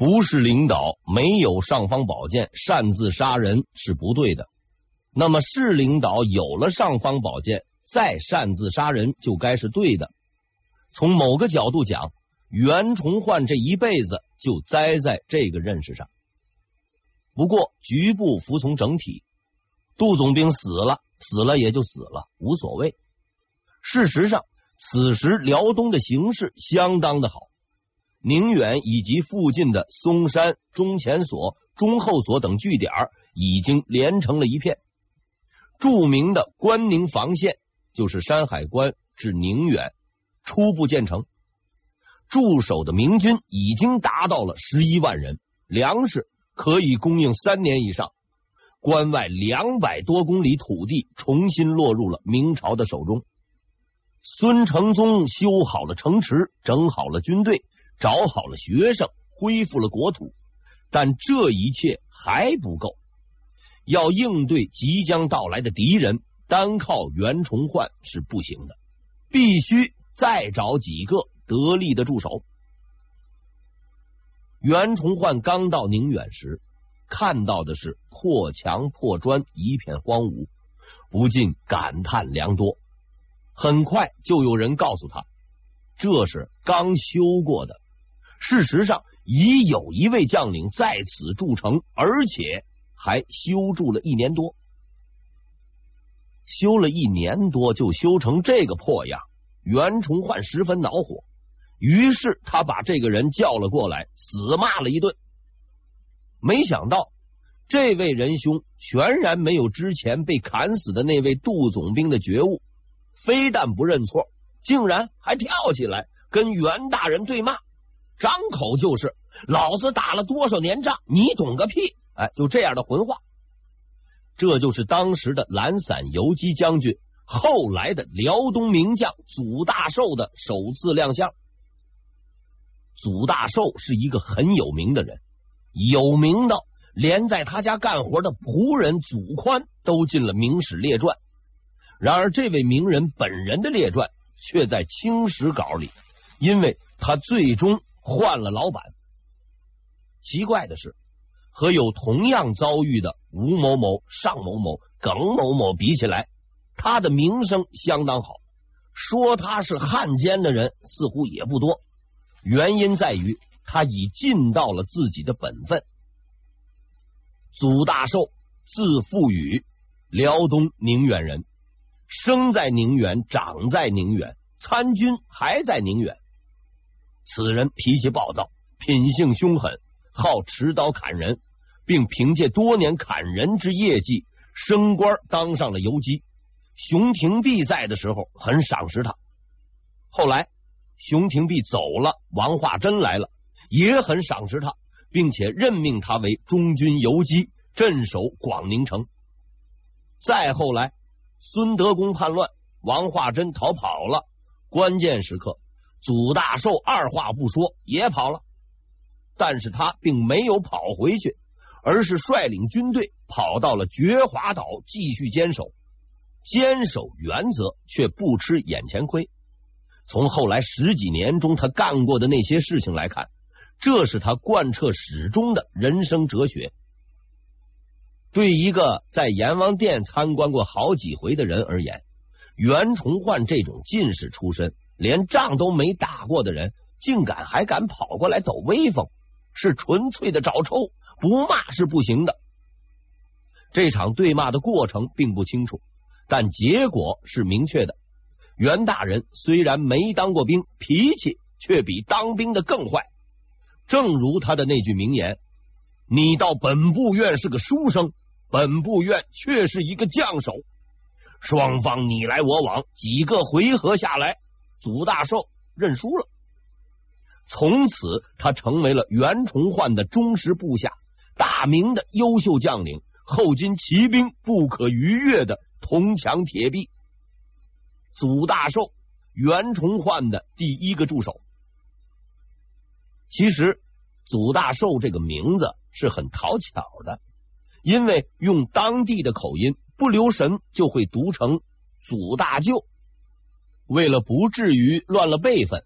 不是领导没有尚方宝剑擅自杀人是不对的，那么是领导有了尚方宝剑再擅自杀人就该是对的。从某个角度讲，袁崇焕这一辈子就栽在这个认识上。不过局部服从整体，杜总兵死了，死了也就死了，无所谓。事实上，此时辽东的形势相当的好，宁远以及附近的松山、中前所、中后所等据点已经连成了一片。著名的关宁防线就是山海关至宁远，初步建成，驻守的明军已经达到了十一万人，粮食可以供应三年以上。关外两百多公里土地重新落入了明朝的手中。孙承宗修好了城池，整好了军队，找好了学生，恢复了国土，但这一切还不够。要应对即将到来的敌人，单靠袁崇焕是不行的，必须再找几个得力的助手。袁崇焕刚到宁远时，看到的是破墙破砖，一片荒芜，不禁感叹良多。很快就有人告诉他，这是刚修过的。事实上，已有一位将领在此筑城，而且还修筑了一年多。修了一年多就修成这个破样，袁崇焕十分恼火。于是他把这个人叫了过来，死骂了一顿。没想到这位仁兄全然没有之前被砍死的那位杜总兵的觉悟。非但不认错，竟然还跳起来跟袁大人对骂，张口就是“老子打了多少年仗，你懂个屁！”哎，就这样的混话。这就是当时的懒散游击将军，后来的辽东名将祖大寿的首次亮相。祖大寿是一个很有名的人，有名到连在他家干活的仆人祖宽都进了明史列传。然而，这位名人本人的列传却在清史稿里，因为他最终换了老板。奇怪的是，和有同样遭遇的吴某某、尚某某、耿某某比起来，他的名声相当好。说他是汉奸的人似乎也不多。原因在于他已尽到了自己的本分。祖大寿，字富宇，辽东宁远人。生在宁远，长在宁远，参军还在宁远。此人脾气暴躁，品性凶狠，好持刀砍人，并凭借多年砍人之业绩升官，当上了游击。熊廷弼在的时候很赏识他。后来熊廷弼走了，王化贞来了，也很赏识他，并且任命他为中军游击，镇守广宁城。再后来。孙德公叛乱，王化贞逃跑了。关键时刻，祖大寿二话不说也跑了。但是他并没有跑回去，而是率领军队跑到了觉华岛继续坚守。坚守原则，却不吃眼前亏。从后来十几年中他干过的那些事情来看，这是他贯彻始终的人生哲学。对一个在阎王殿参观过好几回的人而言，袁崇焕这种进士出身、连仗都没打过的人，竟敢还敢跑过来抖威风，是纯粹的找抽，不骂是不行的。这场对骂的过程并不清楚，但结果是明确的。袁大人虽然没当过兵，脾气却比当兵的更坏。正如他的那句名言：“你到本部院是个书生。”本部院却是一个将手，双方你来我往，几个回合下来，祖大寿认输了。从此，他成为了袁崇焕的忠实部下，大明的优秀将领，后金骑兵不可逾越的铜墙铁壁。祖大寿，袁崇焕的第一个助手。其实，祖大寿这个名字是很讨巧的。因为用当地的口音，不留神就会读成祖大舅。为了不至于乱了辈分，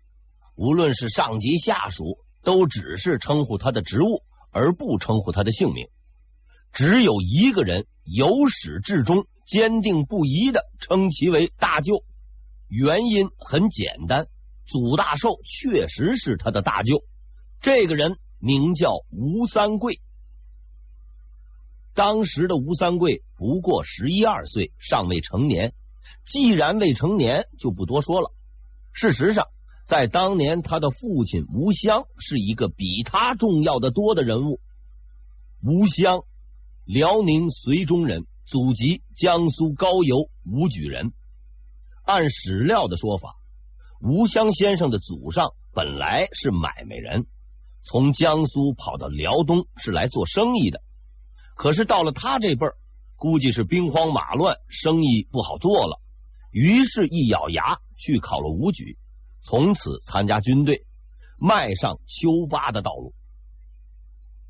无论是上级下属都只是称呼他的职务，而不称呼他的姓名。只有一个人由始至终坚定不移的称其为大舅，原因很简单，祖大寿确实是他的大舅。这个人名叫吴三桂。当时的吴三桂不过十一二岁，尚未成年。既然未成年，就不多说了。事实上，在当年，他的父亲吴襄是一个比他重要的多的人物。吴襄，辽宁绥中人，祖籍江苏高邮武举人。按史料的说法，吴襄先生的祖上本来是买卖人，从江苏跑到辽东是来做生意的。可是到了他这辈儿，估计是兵荒马乱，生意不好做了。于是，一咬牙去考了武举，从此参加军队，迈上丘拔的道路。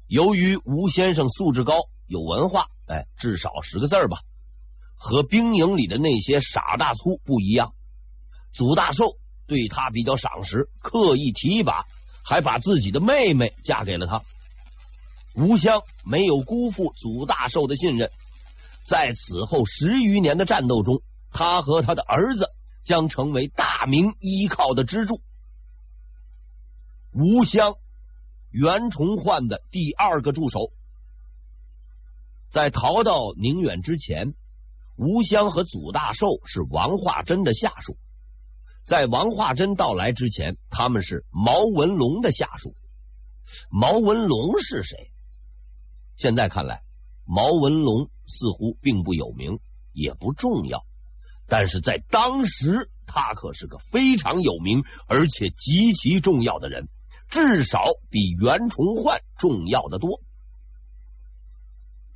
由于吴先生素质高，有文化，哎，至少十个字吧，和兵营里的那些傻大粗不一样。祖大寿对他比较赏识，刻意提拔，还把自己的妹妹嫁给了他。吴襄没有辜负祖大寿的信任，在此后十余年的战斗中。他和他的儿子将成为大明依靠的支柱。吴襄，袁崇焕的第二个助手，在逃到宁远之前，吴襄和祖大寿是王化贞的下属。在王化贞到来之前，他们是毛文龙的下属。毛文龙是谁？现在看来，毛文龙似乎并不有名，也不重要。但是在当时，他可是个非常有名而且极其重要的人，至少比袁崇焕重要的多。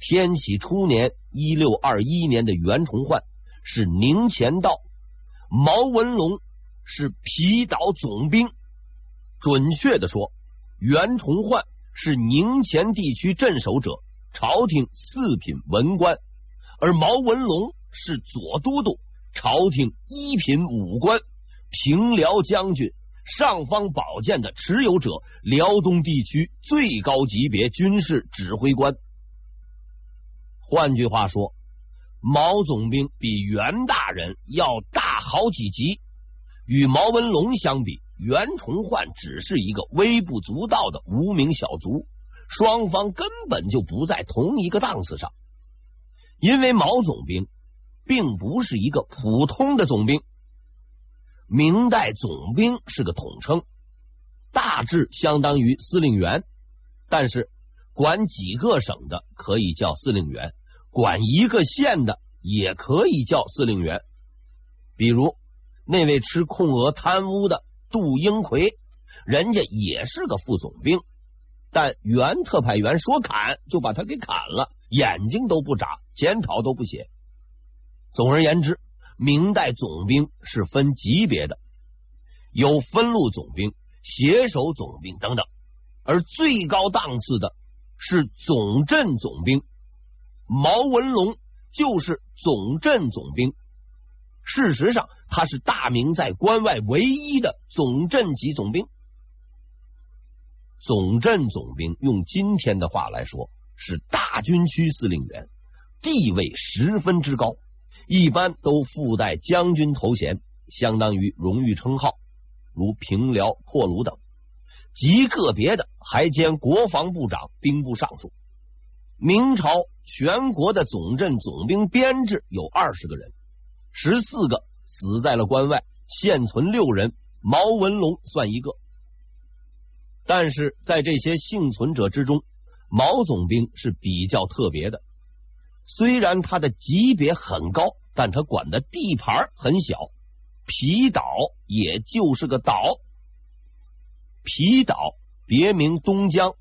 天启初年（一六二一年）的袁崇焕是宁前道，毛文龙是皮岛总兵。准确的说，袁崇焕是宁前地区镇守者，朝廷四品文官，而毛文龙是左都督。朝廷一品武官，平辽将军，尚方宝剑的持有者，辽东地区最高级别军事指挥官。换句话说，毛总兵比袁大人要大好几级。与毛文龙相比，袁崇焕只是一个微不足道的无名小卒，双方根本就不在同一个档次上。因为毛总兵。并不是一个普通的总兵，明代总兵是个统称，大致相当于司令员，但是管几个省的可以叫司令员，管一个县的也可以叫司令员。比如那位吃控额贪污的杜英奎，人家也是个副总兵，但原特派员说砍就把他给砍了，眼睛都不眨，检讨都不写。总而言之，明代总兵是分级别的，有分路总兵、协守总兵等等，而最高档次的是总镇总兵。毛文龙就是总镇总兵，事实上他是大明在关外唯一的总镇级总兵。总镇总兵用今天的话来说，是大军区司令员，地位十分之高。一般都附带将军头衔，相当于荣誉称号，如平辽、破虏等。极个别的还兼国防部长、兵部尚书。明朝全国的总镇总兵编制有二十个人，十四个死在了关外，现存六人，毛文龙算一个。但是在这些幸存者之中，毛总兵是比较特别的。虽然他的级别很高，但他管的地盘很小。皮岛也就是个岛，皮岛别名东江，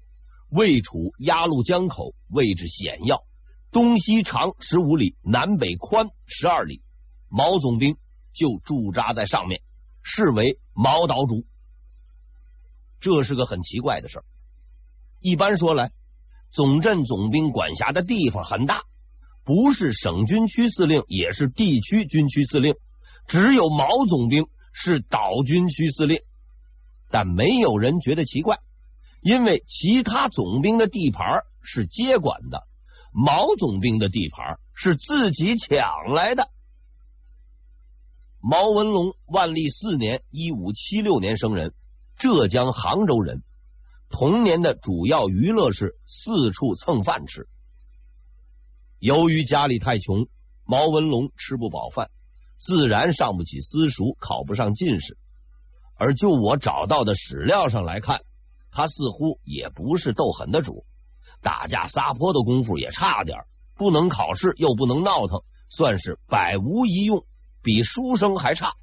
位处鸭绿江口，位置险要，东西长十五里，南北宽十二里。毛总兵就驻扎在上面，是为毛岛主。这是个很奇怪的事儿。一般说来，总镇总兵管辖的地方很大。不是省军区司令，也是地区军区司令，只有毛总兵是岛军区司令。但没有人觉得奇怪，因为其他总兵的地盘是接管的，毛总兵的地盘是自己抢来的。毛文龙，万历四年（一五七六年）生人，浙江杭州人。童年的主要娱乐是四处蹭饭吃。由于家里太穷，毛文龙吃不饱饭，自然上不起私塾，考不上进士。而就我找到的史料上来看，他似乎也不是斗狠的主，打架撒泼的功夫也差点，不能考试又不能闹腾，算是百无一用，比书生还差。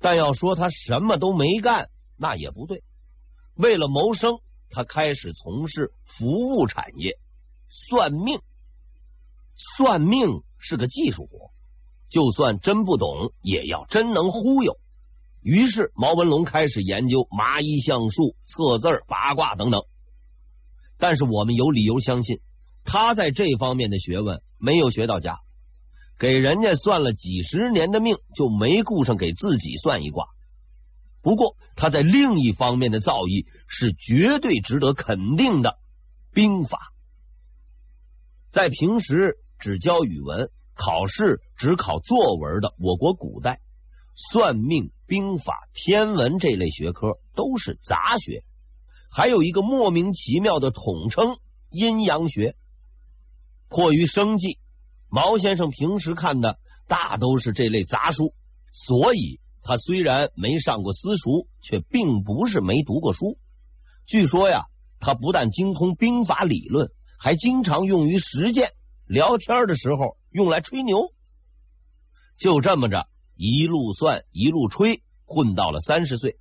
但要说他什么都没干，那也不对。为了谋生，他开始从事服务产业，算命。算命是个技术活，就算真不懂，也要真能忽悠。于是毛文龙开始研究麻衣相术、测字、八卦等等。但是我们有理由相信，他在这方面的学问没有学到家，给人家算了几十年的命，就没顾上给自己算一卦。不过他在另一方面的造诣是绝对值得肯定的，兵法。在平时只教语文、考试只考作文的我国古代。算命、兵法、天文这类学科都是杂学，还有一个莫名其妙的统称——阴阳学。迫于生计，毛先生平时看的大都是这类杂书，所以他虽然没上过私塾，却并不是没读过书。据说呀，他不但精通兵法理论，还经常用于实践，聊天的时候用来吹牛。就这么着。一路算一路吹，混到了三十岁。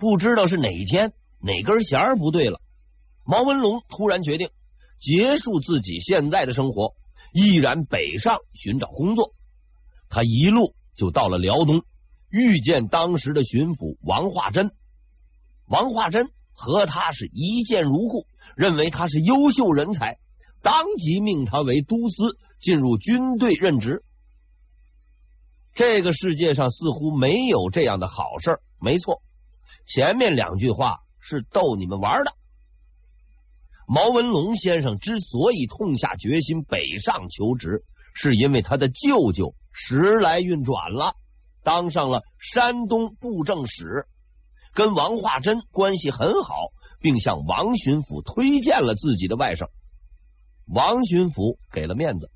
不知道是哪一天哪根弦不对了，毛文龙突然决定结束自己现在的生活，毅然北上寻找工作。他一路就到了辽东，遇见当时的巡抚王化贞。王化贞和他是一见如故，认为他是优秀人才，当即命他为都司，进入军队任职。这个世界上似乎没有这样的好事。没错，前面两句话是逗你们玩的。毛文龙先生之所以痛下决心北上求职，是因为他的舅舅时来运转了，当上了山东布政使，跟王化贞关系很好，并向王巡抚推荐了自己的外甥。王巡抚给了面子，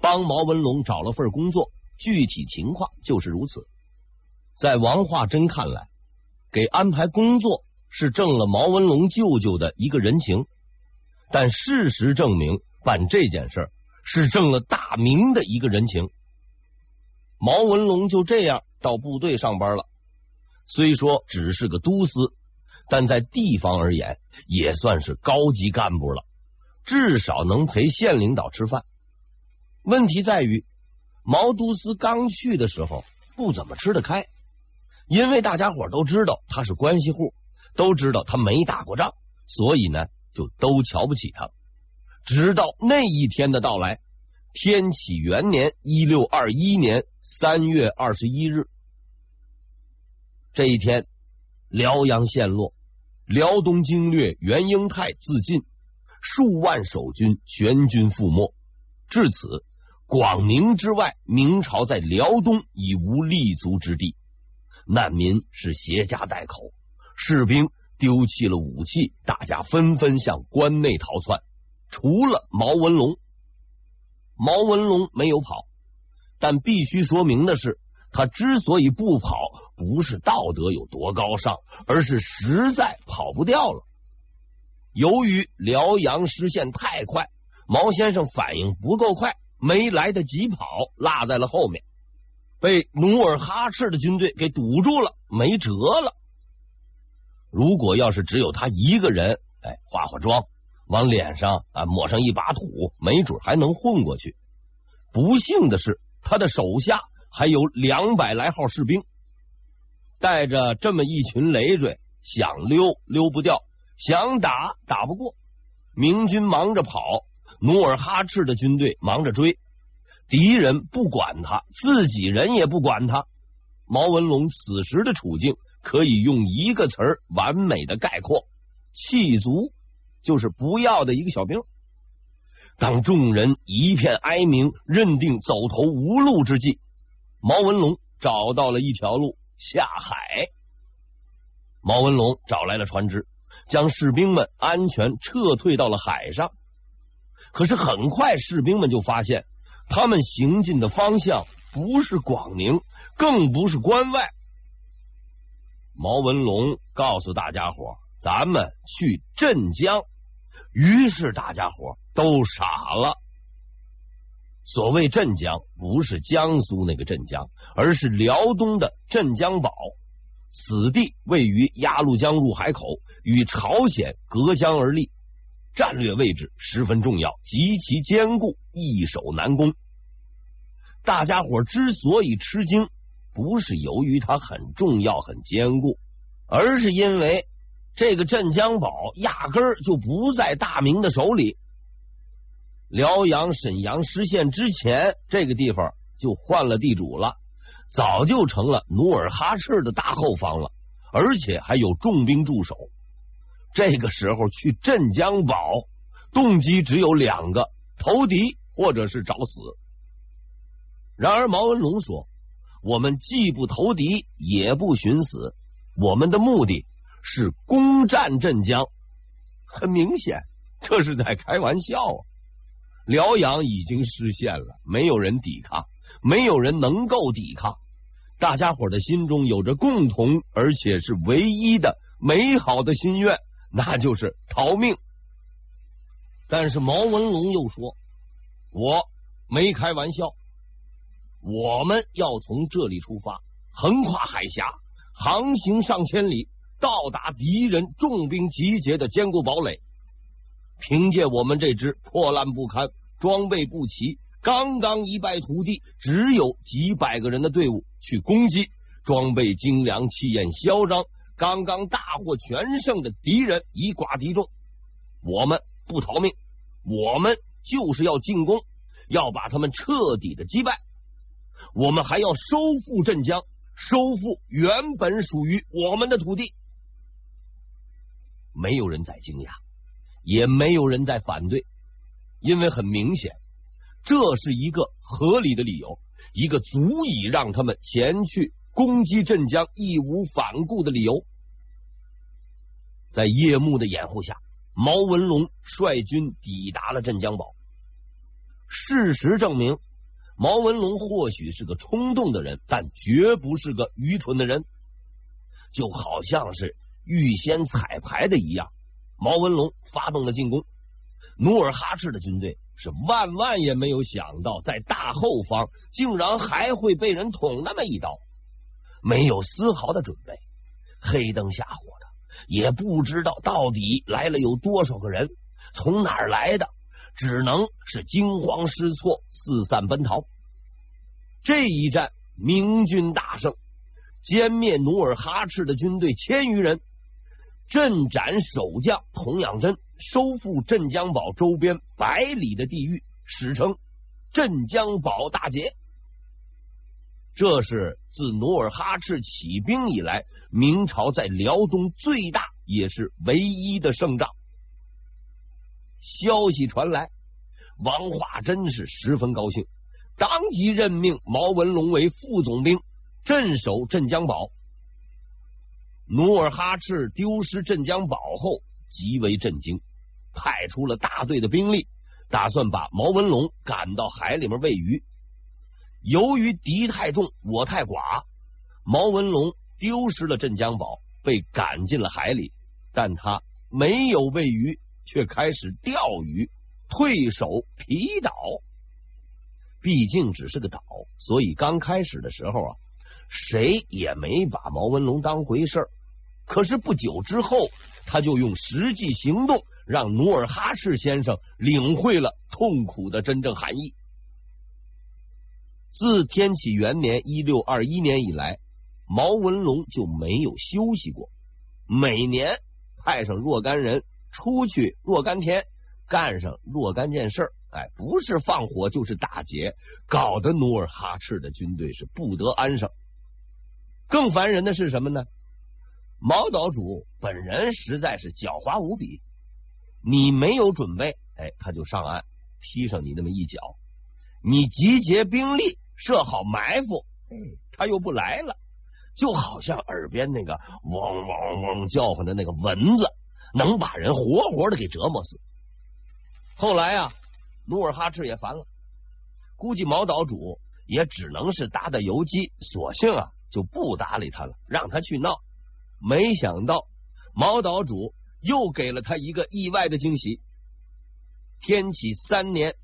帮毛文龙找了份工作。具体情况就是如此。在王化贞看来，给安排工作是挣了毛文龙舅舅的一个人情，但事实证明，办这件事是挣了大明的一个人情。毛文龙就这样到部队上班了，虽说只是个都司，但在地方而言也算是高级干部了，至少能陪县领导吃饭。问题在于。毛都司刚去的时候不怎么吃得开，因为大家伙都知道他是关系户，都知道他没打过仗，所以呢就都瞧不起他。直到那一天的到来，天启元年一六二一年三月二十一日，这一天，辽阳陷落，辽东经略袁英泰自尽，数万守军全军覆没，至此。广宁之外，明朝在辽东已无立足之地，难民是携家带口，士兵丢弃了武器，大家纷纷向关内逃窜。除了毛文龙，毛文龙没有跑，但必须说明的是，他之所以不跑，不是道德有多高尚，而是实在跑不掉了。由于辽阳失陷太快，毛先生反应不够快。没来得及跑，落在了后面，被努尔哈赤的军队给堵住了，没辙了。如果要是只有他一个人，哎，化化妆，往脸上啊抹上一把土，没准还能混过去。不幸的是，他的手下还有两百来号士兵，带着这么一群累赘，想溜溜不掉，想打打不过。明军忙着跑。努尔哈赤的军队忙着追，敌人不管他，自己人也不管他。毛文龙此时的处境可以用一个词儿完美的概括：弃卒，就是不要的一个小兵。当众人一片哀鸣，认定走投无路之际，毛文龙找到了一条路下海。毛文龙找来了船只，将士兵们安全撤退到了海上。可是很快，士兵们就发现，他们行进的方向不是广宁，更不是关外。毛文龙告诉大家伙：“咱们去镇江。”于是大家伙都傻了。所谓镇江，不是江苏那个镇江，而是辽东的镇江堡。此地位于鸭绿江入海口，与朝鲜隔江而立，战略位置十分重要，极其坚固，易守难攻。大家伙之所以吃惊，不是由于它很重要、很坚固，而是因为。这个镇江堡压根儿就不在大明的手里。辽阳沈阳失陷之前，这个地方就换了地主了，早就成了努尔哈赤的大后方了，而且还有重兵驻守。这个时候去镇江堡，动机只有两个：投敌或者是找死。然而毛文龙说：“我们既不投敌，也不寻死，我们的目的。”是攻占镇江，很明显，这是在开玩笑啊！辽阳已经失陷了，没有人抵抗，没有人能够抵抗。大家伙的心中有着共同而且是唯一的美好的心愿，那就是逃命。但是毛文龙又说：“我没开玩笑，我们要从这里出发，横跨海峡，航行上千里。”到达敌人重兵集结的坚固堡垒，凭借我们这支破烂不堪、装备不齐、刚刚一败涂地、只有几百个人的队伍去攻击装备精良、气焰嚣张、刚刚大获全胜的敌人，以寡敌众。我们不逃命，我们就是要进攻，要把他们彻底的击败。我们还要收复镇江，收复原本属于我们的土地。没有人在惊讶，也没有人在反对，因为很明显，这是一个合理的理由，一个足以让他们前去攻击镇江义无反顾的理由。在夜幕的掩护下，毛文龙率军抵达了镇江堡。事实证明，毛文龙或许是个冲动的人，但绝不是个愚蠢的人，就好像是。预先彩排的一样，毛文龙发动了进攻。努尔哈赤的军队是万万也没有想到，在大后方竟然还会被人捅那么一刀，没有丝毫的准备，黑灯瞎火的，也不知道到底来了有多少个人，从哪儿来的，只能是惊慌失措，四散奔逃。这一战，明军大胜，歼灭努尔哈赤的军队千余人。镇斩守将童养真，收复镇江堡周边百里的地域，史称镇江堡大捷。这是自努尔哈赤起兵以来，明朝在辽东最大也是唯一的胜仗。消息传来，王化真是十分高兴，当即任命毛文龙为副总兵，镇守镇江堡。努尔哈赤丢失镇江堡后，极为震惊，派出了大队的兵力，打算把毛文龙赶到海里面喂鱼。由于敌太重，我太寡，毛文龙丢失了镇江堡，被赶进了海里。但他没有喂鱼，却开始钓鱼，退守皮岛。毕竟只是个岛，所以刚开始的时候啊。谁也没把毛文龙当回事儿，可是不久之后，他就用实际行动让努尔哈赤先生领会了痛苦的真正含义。自天启元年（一六二一年）以来，毛文龙就没有休息过，每年派上若干人出去若干天，干上若干件事儿。哎，不是放火就是打劫，搞得努尔哈赤的军队是不得安生。更烦人的是什么呢？毛岛主本人实在是狡猾无比，你没有准备，哎，他就上岸踢上你那么一脚；你集结兵力，设好埋伏，哎，他又不来了，就好像耳边那个嗡嗡嗡叫唤的那个蚊子，能把人活活的给折磨死。后来啊，努尔哈赤也烦了，估计毛岛主也只能是打打游击，索性啊就不搭理他了，让他去闹。没想到毛岛主又给了他一个意外的惊喜。天启三年，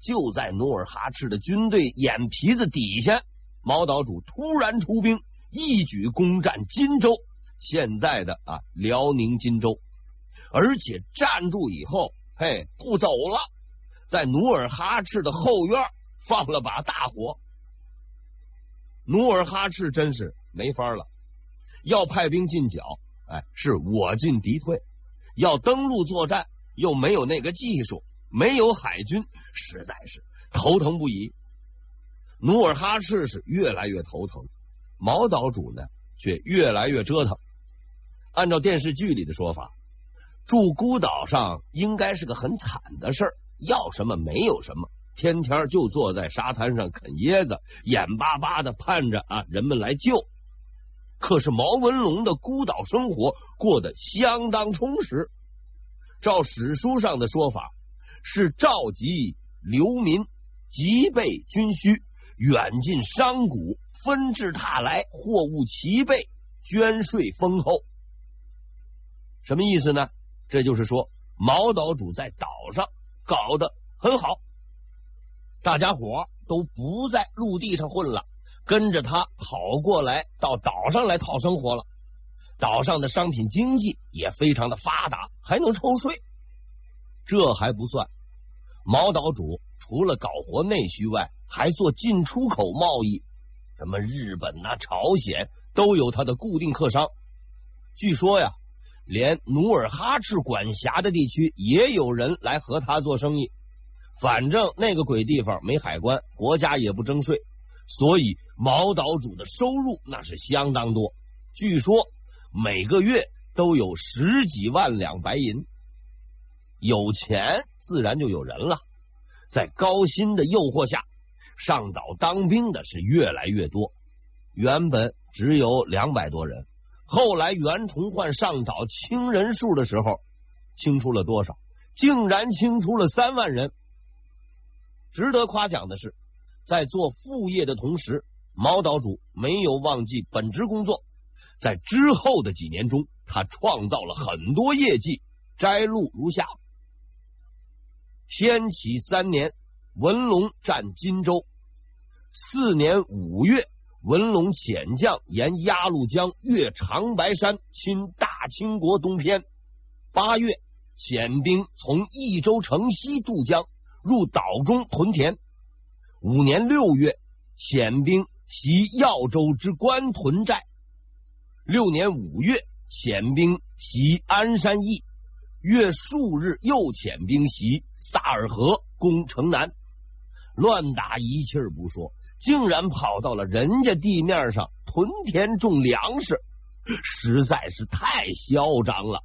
就在努尔哈赤的军队眼皮子底下，毛岛主突然出兵，一举攻占金州，现在的啊辽宁金州，而且站住以后，嘿，不走了，在努尔哈赤的后院放了把大火。努尔哈赤真是没法了，要派兵进剿，哎，是我进敌退；要登陆作战，又没有那个技术，没有海军，实在是头疼不已。努尔哈赤是越来越头疼，毛岛主呢却越来越折腾。按照电视剧里的说法。住孤岛上应该是个很惨的事儿，要什么没有什么，天天就坐在沙滩上啃椰子，眼巴巴的盼着啊人们来救。可是毛文龙的孤岛生活过得相当充实，照史书上的说法，是召集流民，急备军需，远近商贾纷至沓来，货物齐备，捐税丰厚。什么意思呢？这就是说，毛岛主在岛上搞得很好，大家伙都不在陆地上混了，跟着他跑过来到岛上来讨生活了。岛上的商品经济也非常的发达，还能抽税。这还不算，毛岛主除了搞活内需外，还做进出口贸易，什么日本呐、朝鲜都有他的固定客商。据说呀。连努尔哈赤管辖的地区也有人来和他做生意，反正那个鬼地方没海关，国家也不征税，所以毛岛主的收入那是相当多，据说每个月都有十几万两白银。有钱自然就有人了，在高薪的诱惑下，上岛当兵的是越来越多，原本只有两百多人。后来袁崇焕上岛清人数的时候，清出了多少？竟然清出了三万人。值得夸奖的是，在做副业的同时，毛岛主没有忘记本职工作。在之后的几年中，他创造了很多业绩，摘录如下：天启三年，文龙占金州；四年五月。文龙遣将沿鸭绿江越长白山，侵大清国东偏。八月，遣兵从益州城西渡江，入岛中屯田。五年六月，遣兵袭耀州之关屯寨。六年五月，遣兵袭安山驿。月数日，又遣兵袭萨尔河，攻城南。乱打一气儿不说。竟然跑到了人家地面上屯田种粮食，实在是太嚣张了。